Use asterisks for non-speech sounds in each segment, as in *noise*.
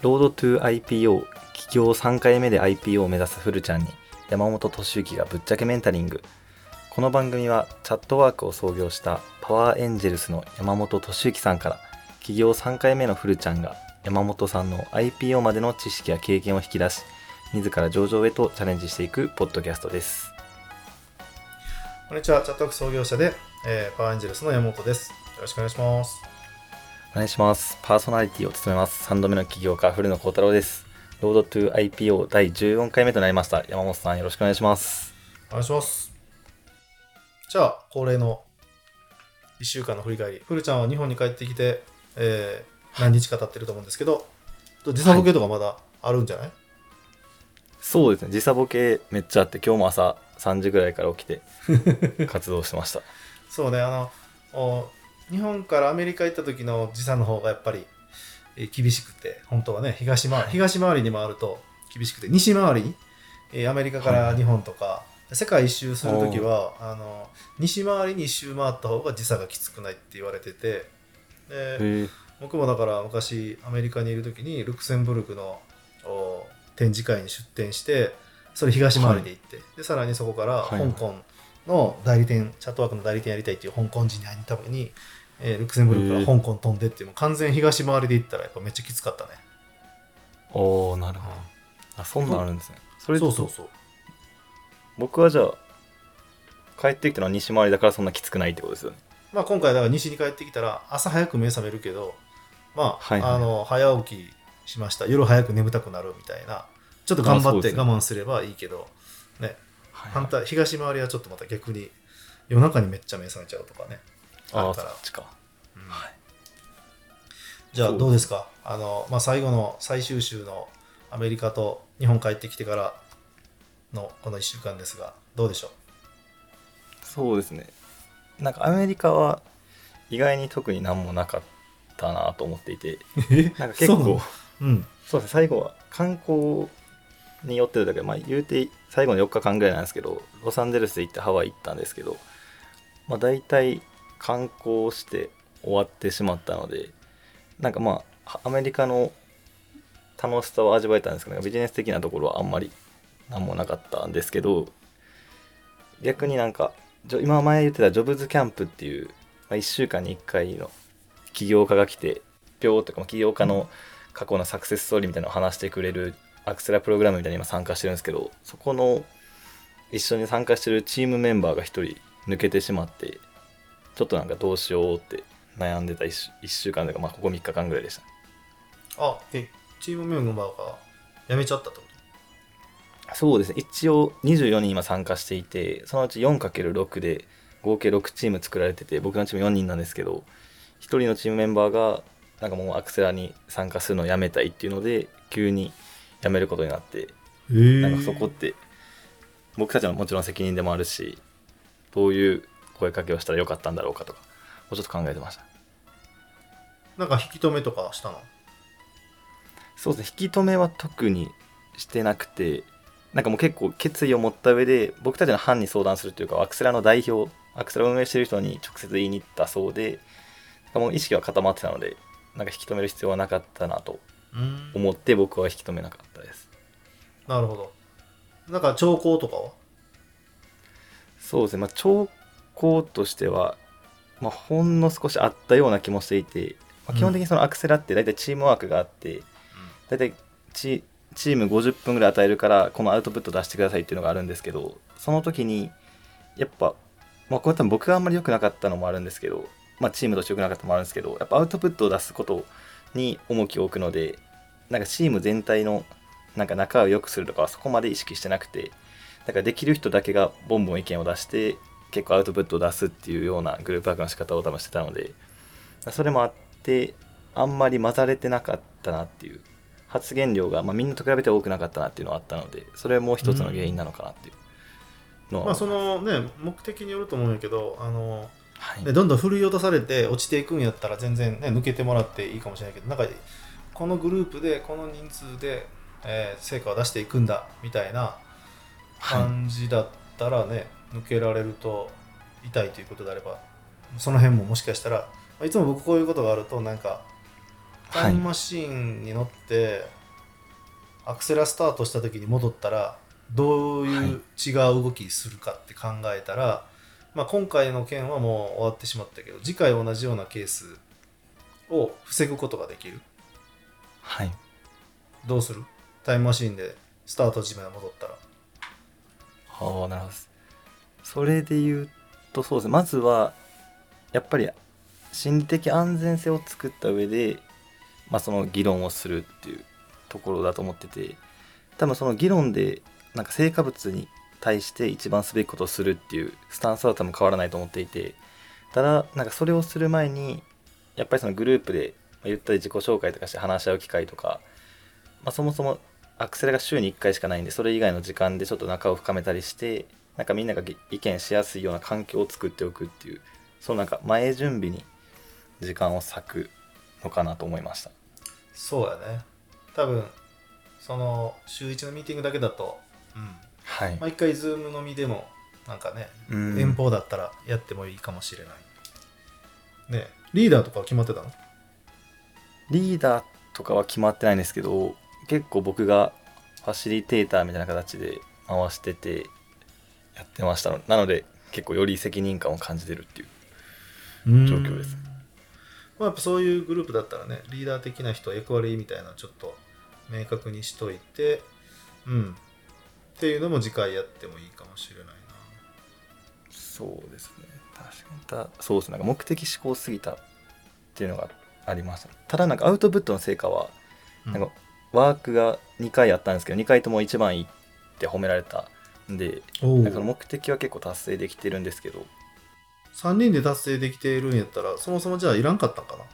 ロードトゥ IPO 起業3回目で IPO を目指すフルちゃんに山本敏之がぶっちゃけメンタリングこの番組はチャットワークを創業したパワーエンジェルスの山本敏之さんから起業3回目のフルちゃんが山本さんの IPO までの知識や経験を引き出し自ら上場へとチャレンジしていくポッドキャストですこんにちは、チャットワーク創業者で、えー、パワーエンジェルスの山本です。よろしくお願いします。お願いします。パーソナリティを務めます。3度目の起業家古野幸太郎です。ロードトゥ IPO 第14回目となりました。山本さんよろしくお願いします。お願いします。じゃあ、恒例の1週間の振り返り。ふるちゃんは日本に帰ってきて、えー何日か経ってると思うんですけど、時差ボケとかまだあるんじゃない、そうですね。時差ボケめっちゃあって今日も朝3時ぐらいから起きて *laughs* 活動してました。そうね、あの、お日本からアメリカ行った時の時差の方がやっぱり、えー厳しくて、本当はね、東回り、東回りに回ると厳しくて、西回り、えーアメリカから日本とか、世界一周する時は、あの、西回りに一周回った方が時差がきつくないって言われてて、で僕もだから昔アメリカにいる時にルクセンブルクのお展示会に出展してそれ東回りで行って、でさらにそこからはい。香港の代理店、チャットワークの代理店やりたいっていう香港人に会いに行った時に、えールクセンブルクから香港飛んでっていうもう完全東回りで行ったらやっぱめっちゃきつかったね、おおなるほど。あそんなんあるんですね。それそうそうそう。僕はじゃあ帰ってきたのは西回りだからそんなきつくないってことですよね。まあ今回だから西に帰ってきたら朝早く目覚めるけどまあ、はいはい。あの早起きしました。夜早く眠たくなるみたいな。ちょっと頑張って我慢すればいいけどね。はい。反対東回りはちょっとまた逆に夜中にめっちゃ目覚めちゃうとかねああそっちか。うん。はい。じゃあどうですか？あの、まあ、最後の最終週のアメリカと日本帰ってきてからのこの1週間ですがどうでしょそうですね。なんかアメリカは意外に特に何もなかったなと思っていて。うなんか結そううん。そうですね。最後は観光によってるだけでまあ言うて最後の4日間ぐらいなんですけどロサンゼルス行ってハワイ行ったんですけどまあ大体観光して終わってしまったのでなんかまあアメリカの楽しさを味わえたんですけどビジネス的なところはあんまり何もなかったんですけど逆になんか今前言ってたジョブズキャンプっていう、まあ、1週間に1回の起業家が来てぴょーとか起業家の過去のサクセスストーリーみたいなのを話してくれるアクセラプログラムみたいに今参加してるんですけどそこの一緒に参加してるチームメンバーが1人抜けてしまってちょっとなんかどうしようって悩んでた 1, 週一週間というか、まあ、ここ3日間ぐらいでした。あえチームメンバーが辞めちゃったってこそうですね。一応24人今参加していてそのうち 4×6 で合計6チーム作られてて僕のチーム4人なんですけど1人のチームメンバーがなんかもうアクセラに参加するのをやめたいっていうので急に辞めることになってなんかそこって僕たちのもちろん責任でもあるしどういう声かけをしたらよかったんだろうかとかもうちょっと考えてました。なんか引き止めとかしたの？そうですね引き止めは特にしてなくてなんかもう結構決意を持った上で僕たちの班に相談するというかアクセラの代表アクセラを運営してる人に直接言いに行ったそうでもう意識は固まってたのでなんか引き止める必要はなかったなとうん。思って僕は引き止めなかったです。なるほど。なんか兆候とかは？そうですね、まあ、兆候としては、まあ、ほんの少しあったような気もしていて、まあ、基本的にそのアクセラって大体チームワークがあって、大体チチーム50分ぐらい与えるからこのアウトプット出してくださいっていうのがあるんですけどその時にやっぱ、まあ、これ多分僕があんまり良くなかったのもあるんですけど、まあ、チームとして良くなかったのもあるんですけどやっぱアウトプットを出すことに重きを置くのでなんかチーム全体のなんか仲を良くするとかはそこまで意識してなくてだからできる人だけがボンボン意見を出して結構アウトプットを出すっていうようなグループワークの仕方を多分してたのでそれもあってあんまり混ざれてなかったなっていう発言量が、まあ、みんなと比べて多くなかったなっていうのはあったのでそれも一つの原因なのかなっていうのは、まあそのね目的によると思うんやけどあのはい。ね、どんどん振り落とされて落ちていくんやったら全然ね抜けてもらっていいかもしれないけどなんかこのグループでこの人数で、えー成果を出していくんだみたいなはい。感じだったらね、抜けられると痛いということであればその辺ももしかしたらまあいつも僕こういうことがあるとなんかタイムマシーンに乗って、アクセラスタートした時に戻ったらどういう違う動きするかって考えたら、まあ、今回の件はもう終わってしまったけど次回同じようなケースを防ぐことができる。はい。どうする？タイムマシーンでスタート時まで戻ったら。ああなるほどそれで言うとそうですね。まずはやっぱり心理的安全性を作った上で、まあ、その議論をするっていうところだと思ってて多分その議論でなんか成果物に対して一番すべきことをするっていうスタンスは多分変わらないと思っていてただなんかそれをする前にやっぱりそのグループでまゆったり自己紹介とかして話し合う機会とか、まあ、そもそもアクセラが週に1回しかないんでそれ以外の時間でちょっと仲を深めたりしてなんかみんなが意見しやすいような環境を作っておくっていうそのなんか前準備に時間を割くのかなと思いました。そうやね。多分その週1のミーティングだけだと、うん。はい、まあ、一回ズームのみでもなんかねうん。遠方だったらやってもいいかもしれない、ねリーダーとかは決まってたの？リーダーとかは決まってないんですけど結構僕がファシリテーターみたいな形で回しててやってましたの。なので結構より責任感を感じてるっていう状況です。まあ、やっぱそういうグループだったらねリーダー的な人役割みたいなのちょっと明確にしといてうん。っていうのも次回やってもいいかもしれないな。そうですね。確かに。たそうですねなんか目的思考すぎたっていうのがありました。ただなんかアウトプットの成果はうん。なんかワークが2回あったんですけど2回とも一番いいって褒められたんでおなんかその目的は結構達成できてるんですけど。3人で達成できているんやったらそもそもじゃあいらんかったんかな？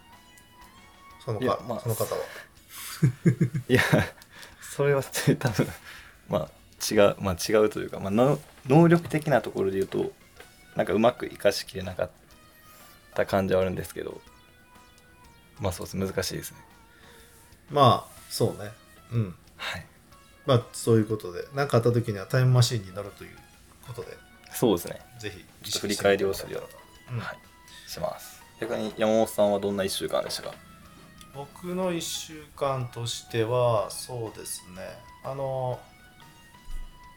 そのか、まあその方は。*laughs* いやそれは多分まあ違うまあ違うというか、まあ、の能力的なところで言うとなんかうまく活かしきれなかった感じはあるんですけど。まあそうです。難しいですね。まあそうね。うん。はいまあそういうことで。何かあった時にはタイムマシンに乗るということで。そうですね。ぜひ。振り返りをするようん。はい。します。逆に山本さんはどんな1週間でしたか？僕の1週間としてはそうですね。あの、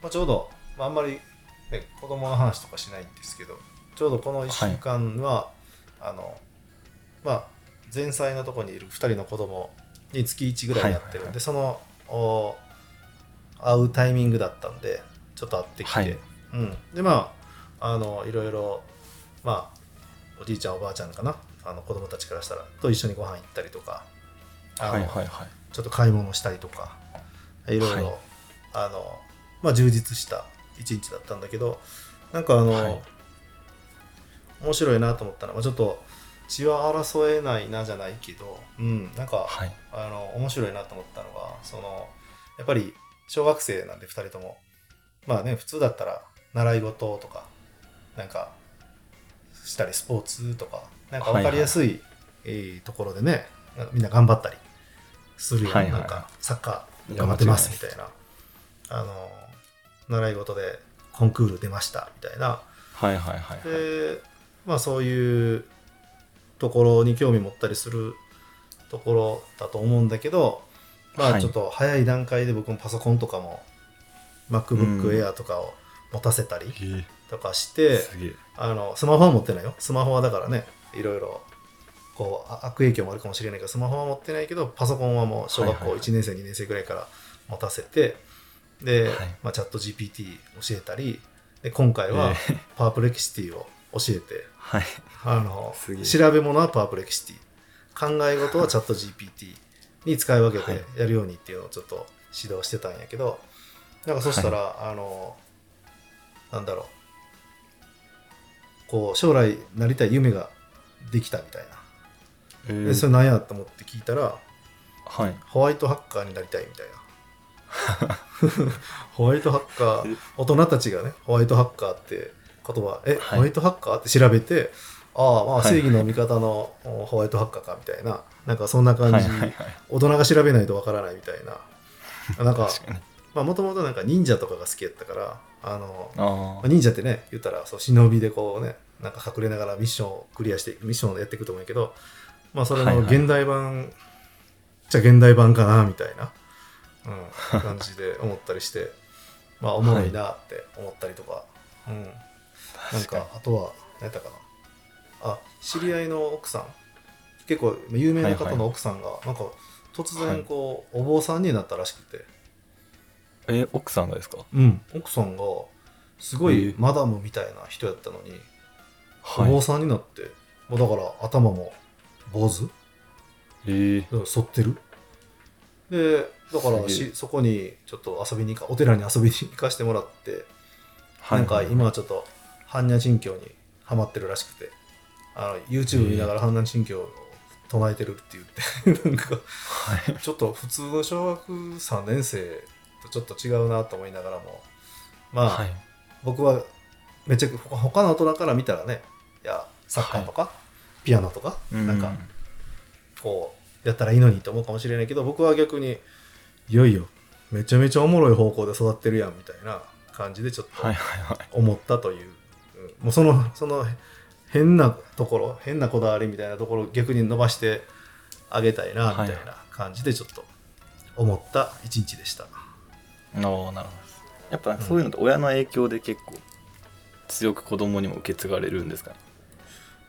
まあ、ちょうど、まあ、あんまり、ね、子供の話とかしないんですけどちょうどこの1週間は、あのまあ前妻のとこにいる2人の子供に月1ぐらいやってるんで、はいはいはいそのお会うタイミングだったんでちょっと会ってきて、はい。うん、でまああのいろいろまあおじいちゃんおばあちゃんかな？あの子供たちからしたらと一緒にご飯行ったりとかあのはいはいはい。ちょっと買い物したりとかいろいろ、はい。あのまあ、充実した一日だったんだけどなんかあの、はい。面白いなと思ったのはちょっと血は争えないなじゃないけど、うん、なんか、はい。あの面白いなと思ったのがそのやっぱり小学生なんで2人とも。まあね普通だったら習い事とかなんかしたりスポーツとかなんか分かりやすい、えーところでねみんな頑張ったりするよ、はいはいはい。なんかサッカー頑張ってますみたいな。あの習い事でコンクール出ましたみたいな。はいはいはいはい。でまあそういうところに興味持ったりするところだと思うんだけどまはい。あちょっと早い段階で僕もパソコンとかも MacBook うん。Air とかを持たせたりえ。とかして、あのスマホは持ってないよ。スマホはだからねいろいろこうあ悪影響もあるかもしれないけどスマホは持ってないけどパソコンはもう小学校はいはいはい。1年生2年生ぐらいから持たせてで、はい。まあ、チャット GPT 教えたりで今回はえ。ーパープレキシティを教えて、はい。あの調べ物はパープレキシティ。考え事はチャット GPT に使い分けはい。てやるようにっていうのをちょっと指導してたんやけどなんかそしたら、あのなんだろう。こう将来なりたい夢ができたみたいな、えー。でそれ何やと思って聞いたらはい。ホワイトハッカーになりたいみたいな。*laughs* ホワイトハッカー *laughs* 大人たちがねホワイトハッカーって言葉え、はい。ホワイトハッカーって調べてああまあはい正義の味方のおホワイトハッカーかみたいな。なんかそんな感じ、大人が調べないとわからないみたいな。なんかもともとなんか忍者とかが好きやったからあの忍者ってね言ったらそう忍びでこうねなんか隠れながらミッションをクリアしてミッションをやっていくと思うけどまあそれの現代版ちゃ現代版かなみたいな、うん、感じで思ったりして *laughs* まあおもろいなって思ったりとか、うん、なんかあとは何やったかなあ知り合いの奥さん。結構有名な方の奥さんがなんか突然こう、お坊さんになったらしくて、え奥さんがですか？うん、奥さんがすごえいマダムみたいな人やったのに、はい。お坊さんになってもうだから頭も坊主？えー、だから反ってる？でだからしそこにちょっと遊びに行かお寺に遊びに行かしてもらって、はい。なんか今はちょっと般若心経にハマってるらしくてあの YouTube 見ながら般若心経を唱えてるって言って *laughs* なんかはい。ちょっと普通の小学3年生とちょっと違うなと思いながらもまあ、はい。僕はめっちゃ他他の大人から見たらねいやサッカーとか、ピアノとか、なんかこうやったらいいのにと思うかもしれないけど僕は逆にいよいよ。めちゃめちゃおもろい方向で育ってるやんみたいな感じでちょっとはいはいはい。思ったという、うん。もうそのその変なところ変なこだわりみたいなところを逆に伸ばしてあげたいなみたいな感じでちょっと思った一日でした。ああなるほど。やっぱそういうのって親の影響で結構強く子供にも受け継がれるんですかね？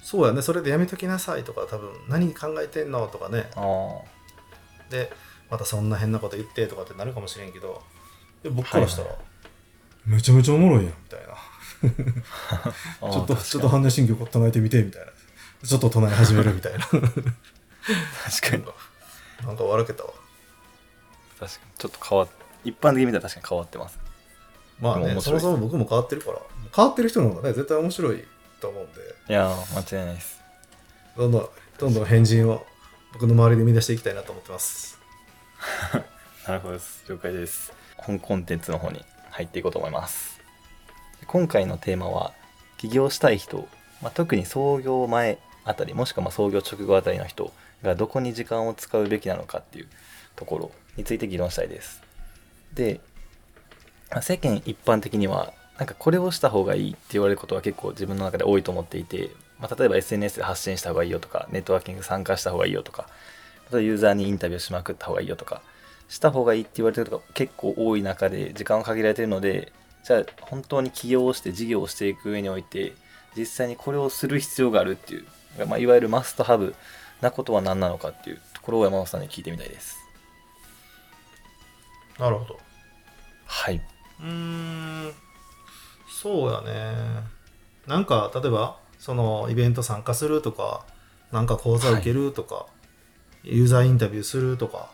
そうやね。それでやめときなさいとか多分何考えてんのとかね。あでまたそんな変なこと言ってとかってなるかもしれんけどで僕からしたら、めちゃめちゃおもろいやんみたいな。あちょっとちょっと確般若心経唱えてみてみたいな。ちょっと唱え始めるみたいな。確かに。なんか笑けたわ。確かに。ちょっと変わっ一般的に見たら確かに変わってますまあねそでもそも僕も変わってるから。変わってる人の方がね絶対面白いと思うんで。いやー間違いないです。どんどんどんどん変人を僕の周りで生み出していきたいなと思ってます。*laughs* なるほどです。了解です。本コンテンツの方に入っていこうと思います今回のテーマは起業したい人、まあ、特に創業前あたりもしくはま創業直後あたりの人がどこに時間を使うべきなのかっていうところについて議論したいです。でまあ世間一般的にはなんかこれをした方がいいって言われることは結構自分の中で多いと思っていて、まあ、例えば SNS で発信した方がいいよとかネットワーキング参加した方がいいよとかあとユーザーにインタビューしまくった方がいいよとかした方がいいって言われてることが結構多い中で時間は限られてるのでじゃあ本当に起業をして事業をしていく上において実際にこれをする必要があるっていう、まあ、いわゆるマストハブなことは何なのかっていうところを山本さんに聞いてみたいです。なるほど。はい、うーんそうやね。なんか例えばそのイベント参加するとかなんか講座受けるとか、ユーザーインタビューするとか。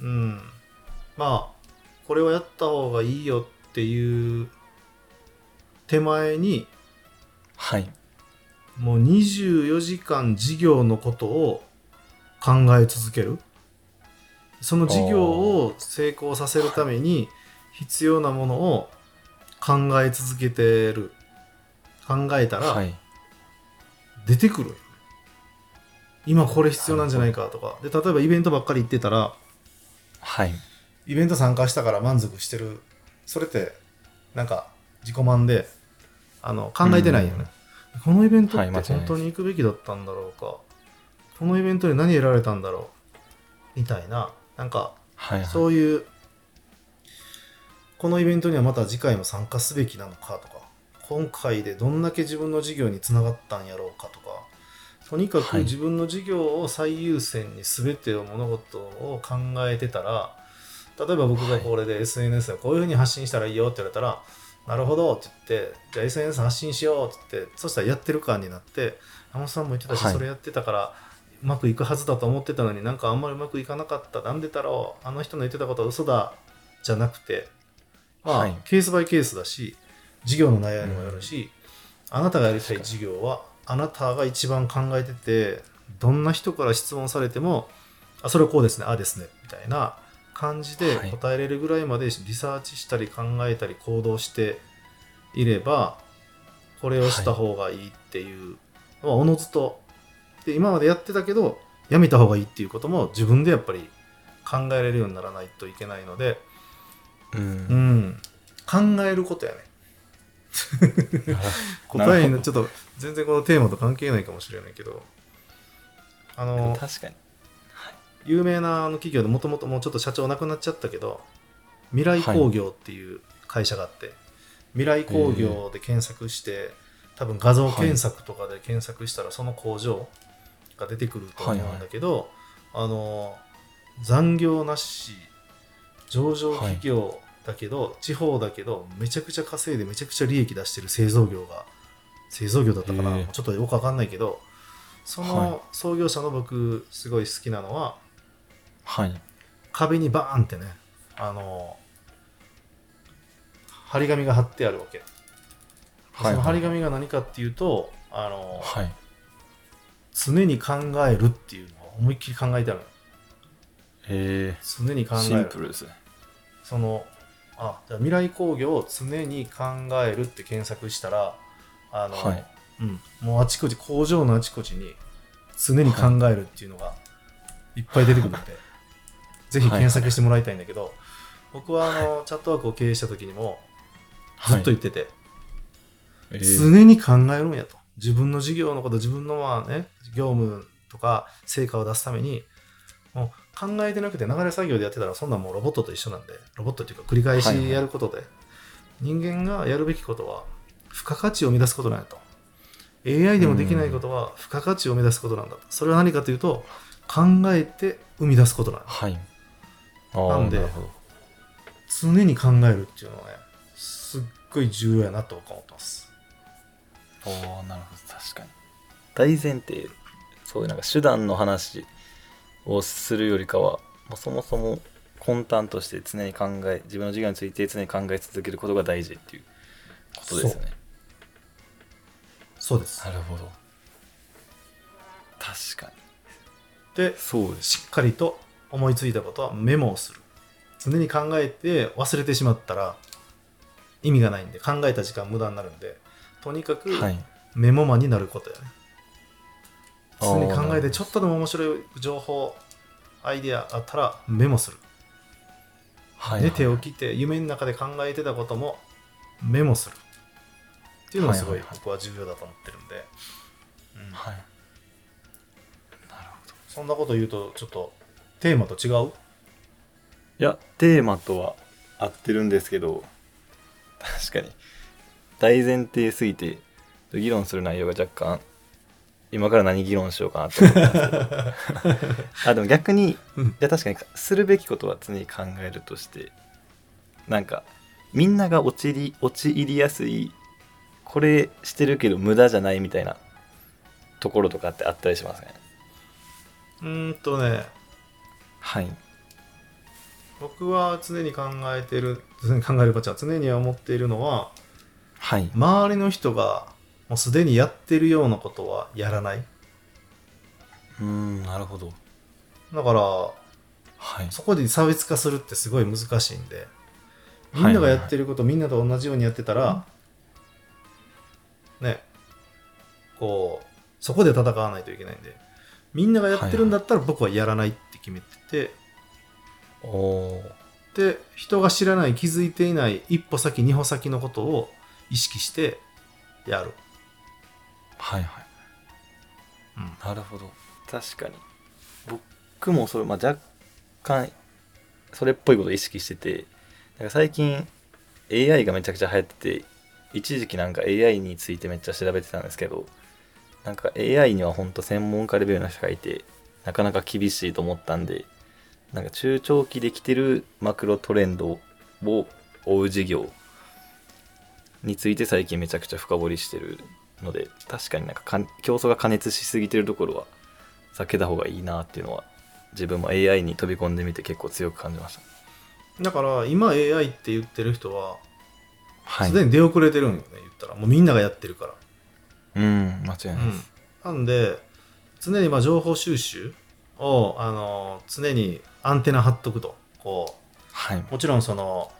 うん。まあこれをやった方がいいよっていう手前にはい。もう24時間事業のことを考え続ける。その事業を成功させるために必要なものを考え続けてる。考えたらはい。出てくるよ、今これ必要なんじゃないかとか。で例えばイベントばっかり行ってたらはい。イベント参加したから満足してるそれってなんか自己満であの考えてないよね、このイベントって本当に行くべきだったんだろうか、このイベントで何得られたんだろう。みたいな。なんかはいはい。そういうこのイベントにはまた次回も参加すべきなのかとか今回でどんだけ自分の事業につながったんやろうかとかとにかくはい。自分の事業を最優先に全てを物事を考えてたら例えば僕がこれで SNS でこういうふうに発信したらいいよって言われたら、なるほどって言ってじゃあ SNS 発信しようって言ってそしたらやってる感になって山本さんも言ってたし、はい。それやってたからうまくいくはずだと思ってたのになんかあんまりうまくいかなかった。なんでだろうあの人の言ってたことは嘘だじゃなくてまあ、はい。ケースバイケースだし事業の内容にもよるし、あなたがやりたい事業はあなたが一番考えててどんな人から質問されてもあそれはこうですねああですねみたいな感じではい。答えれるぐらいまでリサーチしたり考えたり行動していればこれをした方がいいっていうのはおのずと。で今までやってたけどやめた方がいいっていうことも自分でやっぱり考えられるようにならないといけないので、ううん。ん、考えることやね。*laughs* 答えにちょっと全然このテーマと関係ないかもしれないけど。あの確かに有名なあの企業でもともともうちょっと社長亡くなっちゃったけど未来工業っていう会社があって、未来工業で検索して、多分画像検索とかで検索したらその工場が出てくると思うんだけど、あの残業なし上場企業だけど、地方だけどめちゃくちゃ稼いでめちゃくちゃ利益出してる製造業が製造業だったかな、ちょっとよくわかんないけどそはい。の創業者の僕すごい好きなのははい。壁にバーンってねあの張り紙が貼ってあるわけ、はい。その張り紙が何かっていうとあの、はい。常に考えるっていうのを思いっきり考えてあるの。へ常に考えシえるンプルですね。そのあじゃあ未来工業を常に考えるって検索したらあの、はい。うん、もうあちこち工場のあちこちに常に考えるっていうのがいっぱい出てくるので、*laughs* ぜひ検索してもらいたいんだけど、僕はあのチャットワークを経営した時にもずっと言ってて、えー。常に考えるんやと。自分の事業のこと自分のまあね業務とか成果を出すためにもう考えてなくて流れ作業でやってたらそんなんもうロボットと一緒なんでロボットっていうか繰り返しやることで、人間がやるべきことは付加価値を生み出すことなんやと。AI でもできないことは付加価値を生み出すことなんだと。それは何かというと考えて生み出すことなんだ。はいなんで常に考えるっていうのはねすっごい重要やなと僕は思ってます。おーなるほど。確かに。大前提そういうなんか手段の話をするよりかはもうそもそも根端として常に考え自分の授業について常に考え続けることが大事っていうことですね。そうです。なるほど。確かに。でそうです。しっかりと思いついたことはメモをする。常に考えて忘れてしまったら意味がないんで考えた時間無駄になるんでとにかくはい。メモマンになることやね、あー常に考えてちょっとでも面白い情報アイデアあったらメモする、はい寝て起きて夢の中で考えてたこともメモする。っていうのがすごいはいはいはい。僕は重要だと思ってるんで、うん。はい。なるほど。そんなこと言うとちょっとテーマと違う？いやテーマとは合ってるんですけど。確かに。大前提すぎて議論する内容が若干今から何議論しようかなと思ったんですけど。*laughs* あでも逆にいうん。や確かにするべきことは常に考えるとしてなんかみんなが陥り陥りやすいこれしてるけど無駄じゃないみたいなところとかってあったりしますね？うーんとねはい。僕は常に考えてる常に考えるばちゃん常に思っているのははい。周りの人がもうすでにやってるようなことはやらない。うーんなるほど。だからはい。そこで差別化するってすごい難しいんでみんながやってること、みんなと同じようにやってたら、ねこうそこで戦わないといけないんでみんながやってるんだったら僕はやらないって決めてて、おおで人が知らない気づいていない一歩先二歩先のことを意識してやる、はいはい。うん、なるほど。確かに。僕もそれ、まあ、若干それっぽいことを意識しててなんか最近 AI がめちゃくちゃ流行ってて一時期なんか AI についてめっちゃ調べてたんですけどなんか AI には本当専門家レベルの人がいてなかなか厳しいと思ったんでなんか中長期できてるマクロトレンドを追う事業について最近めちゃくちゃ深掘りしてるので確かになんかかん競争が過熱しすぎてるところは避けた方がいいなっていうのは自分も AI に飛び込んでみて結構強く感じました。だから今 AI って言ってる人ははい。すでに出遅れてるんよね言ったら。もうみんながやってるからうん間違いないです、なんで常にまあ情報収集を、あの常にアンテナ張っとくと。こはい、うもちろんその、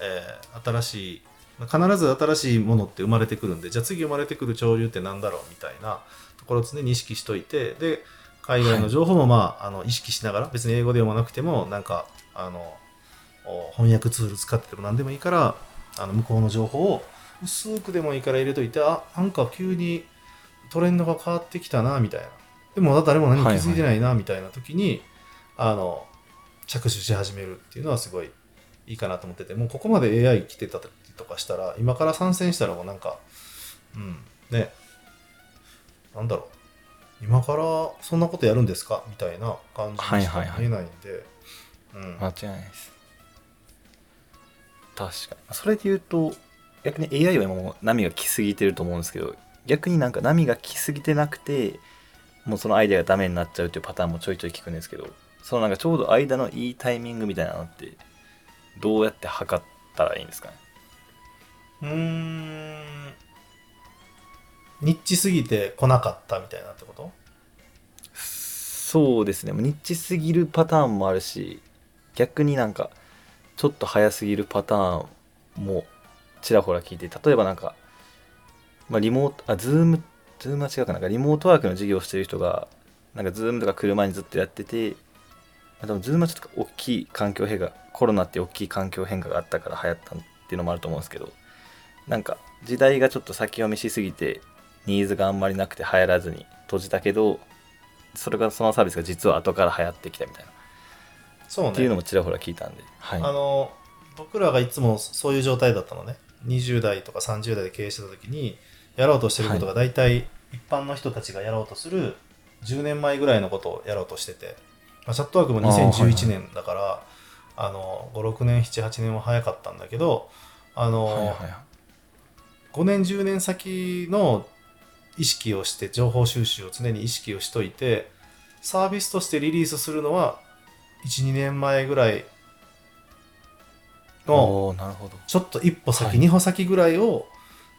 えー新しい必ず新しいものって生まれてくるんでじゃあ次生まれてくる潮流ってなんだろうみたいなところを常に意識しといてで海外の情報もまあ,、あの意識しながら別に英語で読まなくてもなんかあのお翻訳ツール使ってても何でもいいからあの向こうの情報を薄くでもいいから入れといてあなんか急にトレンドが変わってきたなみたいな。でも誰も何も気づいてないなみたいな時に、あの着手し始めるっていうのはすごいいいかなと思っててもうここまで AI 来てたりとかしたら今から参戦したらもうなんかうんね。なんだろう。今からそんなことやるんですか？みたいな感じにしか見えないんで、うん。間違いないです。確かに。それで言うと逆に AI は今もう波が来すぎてると思うんですけど逆になんか波が来すぎてなくてもうそのアイデアがダメになっちゃうっていうパターンもちょいちょい聞くんですけどそのなんかちょうど間のいいタイミングみたいなのってどうやって測ったらいいんですかね？うーん。ニッチすぎて来なかったみたいなってこと？そうですね。もうニッチすぎるパターンもあるし逆になんかちょっと早すぎるパターンもちらほら聞いて例えばなんか、まあ、リモートあズームズームは違うかな。なんかリモートワークの事業をしてる人がなんかズームとか車にずっとやってて、まあ、でもズームはちょっと大きい環境変化コロナって大きい環境変化があったから流行ったっていうのもあると思うんですけどなんか時代がちょっと先読みしすぎてニーズがあんまりなくて流行らずに閉じたけどそれがそのサービスが実は後から流行ってきたみたいな、そうね。っていうのもちらほら聞いたんで、はい、あの僕らがいつもそういう状態だったのね20代とか30代で経営してた時にやろうとしてることが大体一般の人たちがやろうとする10年前ぐらいのことをやろうとしてて、まあ、チャットワークもあーはいはい。2011年だからあの56年78年は早かったんだけどあの、はいはいはい。5年10年先の意識をして情報収集を常に意識をしといてサービスとしてリリースするのは12年前ぐらいのおーなるほど。ちょっと一歩先、はい。二歩先ぐらいを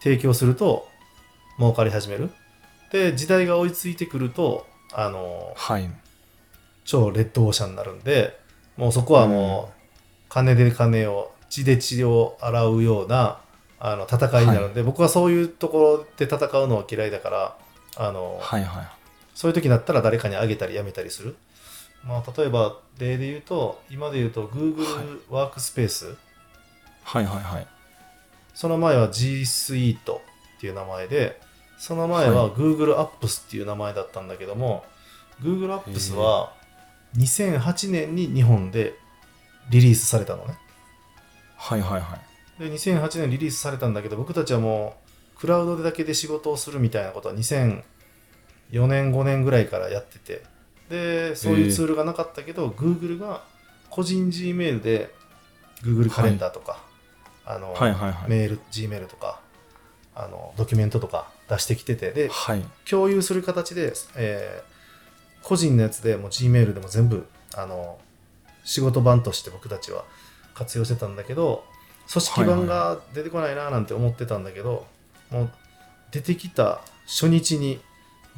提供すると儲かり始める。で時代が追いついてくるとあのはい。超レッドオーシャンになるんでもうそこはもう金で金を血で血を洗うようなあの戦いになるんで、僕はそういうところで戦うのは嫌いだからあの、はいはい。そういう時になったら誰かにあげたりやめたりする。まあ、例えば例で言うと今で言うと Google ワークスペース、はいはいはい。その前は G Suite っていう名前でその前ははい。Google Apps っていう名前だったんだけども、Google Apps は2008年に日本でリリースされたのね。はいはいはい。で2008年リリースされたんだけど僕たちはもうクラウドでだけで仕事をするみたいなことは2004年5年ぐらいからやってて。でそういうツールがなかったけど、Google が個人 Gmail で Google カレンダーとか、あのはいはいはい。メール Gmail とかあのドキュメントとか出してきててではい。共有する形で、えー個人のやつでもう Gmail でも全部あの仕事版として僕たちは活用してたんだけど組織版が出てこないななんて思ってたんだけど、もう出てきた初日に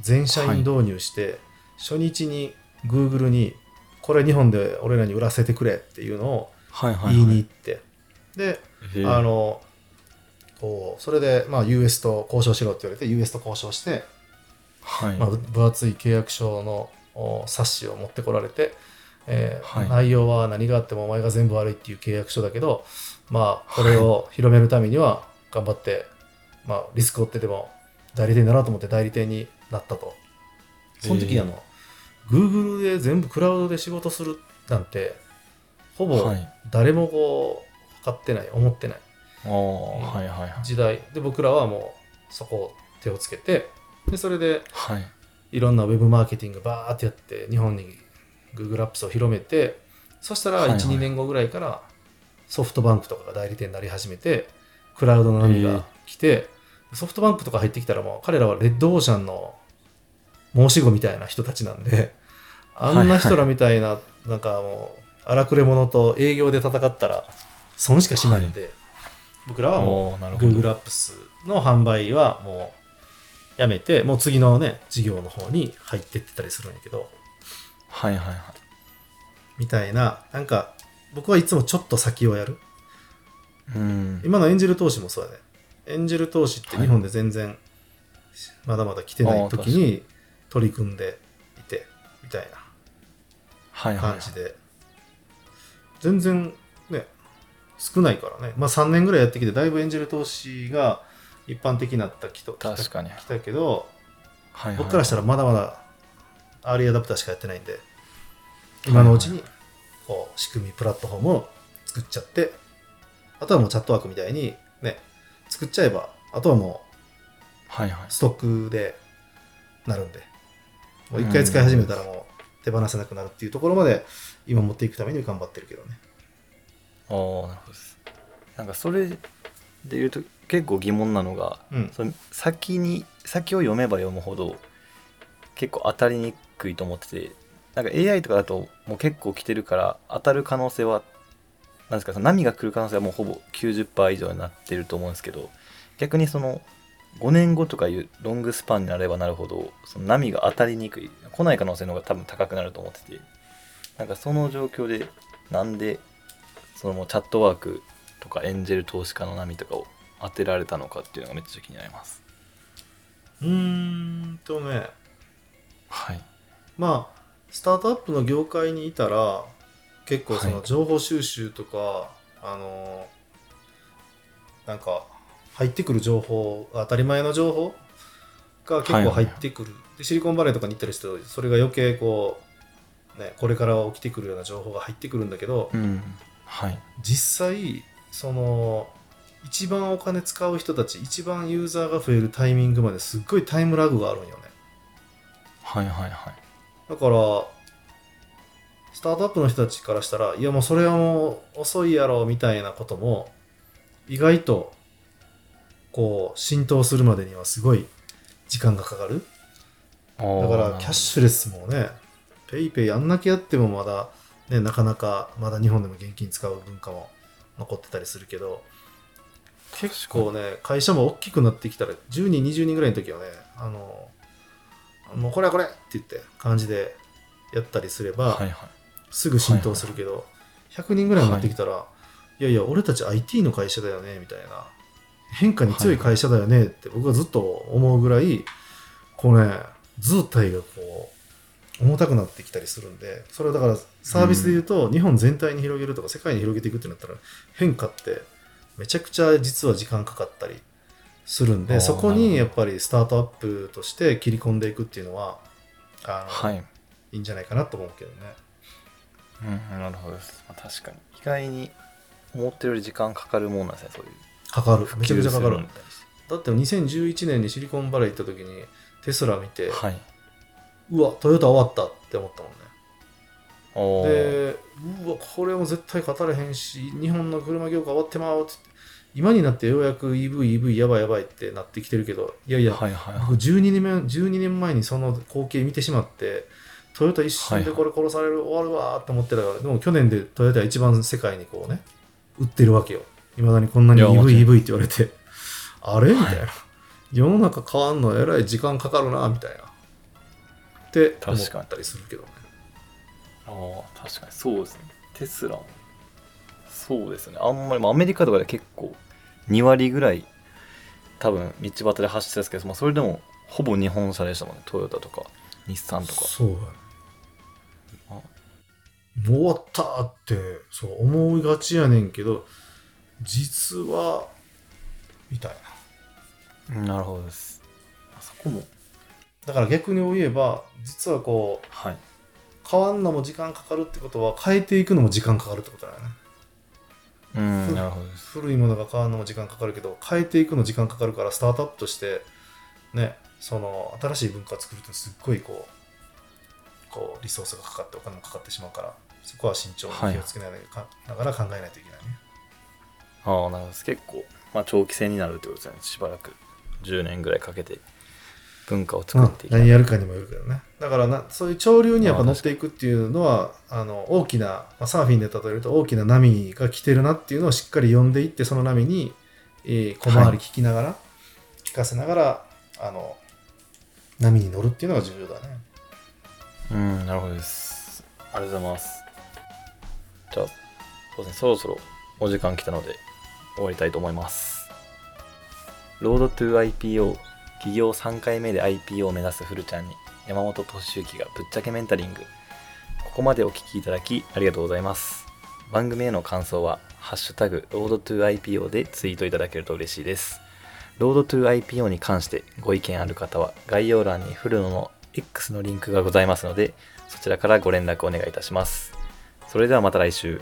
全社員導入して、初日に Google にこれ日本で俺らに売らせてくれっていうのをはいはい言いに行って、でへーあのこうそれで、まあ、US と交渉しろって言われて US と交渉して、はい。まあ、ぶ分厚い契約書のお冊子を持ってこられて、えーはい。内容は何があってもお前が全部悪いっていう契約書だけど、まあ、これを広めるためには頑張って、まあ、リスクを負ってでも代理店になろうと思って代理店になったと。その時にあの、Google で全部クラウドで仕事するなんてほぼはい。誰もこう分かってない思ってない。ああはいはいはい。時代。で僕らはもうそこを手をつけてでそれではい。いろんなウェブマーケティングバーってやって日本に Google Apps を広めてそしたらはいはい。12、年後ぐらいからソフトバンクとかが代理店になり始めてクラウドの波が来て、ソフトバンクとか入ってきたらもう彼らはレッドオーシャンの申し子みたいな人たちなんであんな人らみたいな、なんかもう荒くれ者と営業で戦ったら損しかしない。んで、僕らはもうおーなるほど。Google Apps の販売はもうやめて、もう次のね、事業の方に入ってってたりするんやけど、はいはいはい。みたいな、なんか、僕はいつもちょっと先をやる。うん。今のエンジェル投資もそうやね。エンジェル投資って日本で全然、まだまだ来てない時に取り組んでいて、みたいなはいはい感じで、全然ね、少ないからね。まあ3年ぐらいやってきて、だいぶエンジェル投資が一般的になったきと確かに。来たけど、はいはい。僕からしたらまだまだアーリーアダプターしかやってないんで、今のうちにこう仕組みプラットフォームを作っちゃってあとはもうチャットワークみたいにね作っちゃえばあとはもはいはい。うストックでなるんでもう一回使い始めたらもう手放せなくなるっていうところまで今持っていくために頑張ってるけどねああなるほどです。なんかそれで言うと結構疑問なのがうん。その先に先を読めば読むほど結構当たりにくいと思っててなんか AI とかだともう結構来てるから当たる可能性はなんですかその波が来る可能性はもうほぼ90%以上になってると思うんですけど逆にその5年後とかいうロングスパンになればなるほどその波が当たりにくい来ない可能性の方が多分高くなると思っててなんかその状況でなんでそのチャットワークとかエンジェル投資家の波とかを当てられたのかっていうのがめっちゃ気になります。うーんとね。はい。まあスタートアップの業界にいたら結構そのはい。情報収集とか、あのなんか入ってくる情報当たり前の情報が結構入ってくる、でシリコンバレーとかに行ったりするとそれが余計こう、ね、これから起きてくるような情報が入ってくるんだけど、うんはい。実際その一番お金使う人たち一番ユーザーが増えるタイミングまですっごいタイムラグがあるんよね。はいはいはい。だからスタートアップの人たちからしたらいやもうそれはもう遅いやろみたいなことも意外とこう浸透するまでにはすごい時間がかかる。だからキャッシュレスもねペイペイあんだけやってもまだねなかなかまだ日本でも現金使う文化も残ってたりするけど結構ね会社も大きくなってきたら10人20人ぐらいの時はねあのもうこれはこれって言って感じでやったりすれば、はいはい。すぐ浸透するけど、100人ぐらいになってきたら、い、やいや俺たち IT の会社だよねみたいな変化に強い会社だよねって僕はずっと思うぐらいこうね図体がこう重たくなってきたりするんでそれはだからサービスで言うと、日本全体に広げるとか世界に広げていくってなったら変化ってめちゃくちゃ実は時間かかったりするんでそこにやっぱりスタートアップとして切り込んでいくっていうのはあの、はい。いいんじゃないかなと思うけどね。うんなるほどです、まあ、確かに。意外に思ってるより時間かかるもんなんですねそういう。かかる。めちゃくちゃかかる。だって2011年にシリコンバレー行った時にテスラ見て、はいうわ、トヨタ終わったって思ったもんね。で、うわ、これも絶対勝たれへんし、日本の車業界終わってまうって、今になってようやく EV、EV やばいやばいってなってきてるけど、いやいや、はいはいはい僕12年目12年前にその光景見てしまって、トヨタ一瞬でこれ殺される、終わるわーって思ってたから、でも去年でトヨタ一番世界にこうね、売ってるわけよ。いまだにこんなにいやも EV、ちろん EV って言われて、あれ？みたいな。はい世の中変わんのえらい時間かかるな、みたいな。って思確かにったりするけどね。ああ確かにそうですね。テスラも。そうですね。あんまりまあアメリカとかで結構2割ぐらい多分道端で走ってたんですけど、まあ、それでもほぼ日本車でしたもんね。トヨタとか日産とか。そうやね。あもう終わったってそう思いがちやねんけど実はみたいな。なるほどです。あそこもだから逆に言えば実はこうはい。変わんのも時間かかるってことは変えていくのも時間かかるってことだよね。うんなるほど古いものが変わるのも時間かかるけど変えていくの時間かかるからスタートアップとしてねその新しい文化を作るってすっごいこうこうリソースがかかってお金もかかってしまうからそこは慎重に気をつけながら,、ながら考えないといけないね。ああなるほど結構、まあ、長期戦になるってことですよね。しばらく10年ぐらいかけて文化を作っていく、何やるかにもよるけどねだからなそういう潮流にやっぱ乗っていくっていうのはあの大きな、まあ、サーフィンで例えると大きな波が来てるなっていうのをしっかり読んでいってその波に、えー小回り聞きながら、聞かせながらあの波に乗るっていうのが重要だねうん、なるほどです。ありがとうございます。じゃあ、そうですね、そろそろお時間来たので終わりたいと思います。ロードトゥ IPO 企業3回目で IPO を目指すフルちゃんに山本俊之がぶっちゃけメンタリング。ここまでお聞きいただきありがとうございます。番組への感想は、ハッシュタグ、ロードトゥ IPO でツイートいただけると嬉しいです。ロードトゥ IPO に関してご意見ある方は概要欄にフルノの X のリンクがございますのでそちらからご連絡お願いいたしますそれではまた来週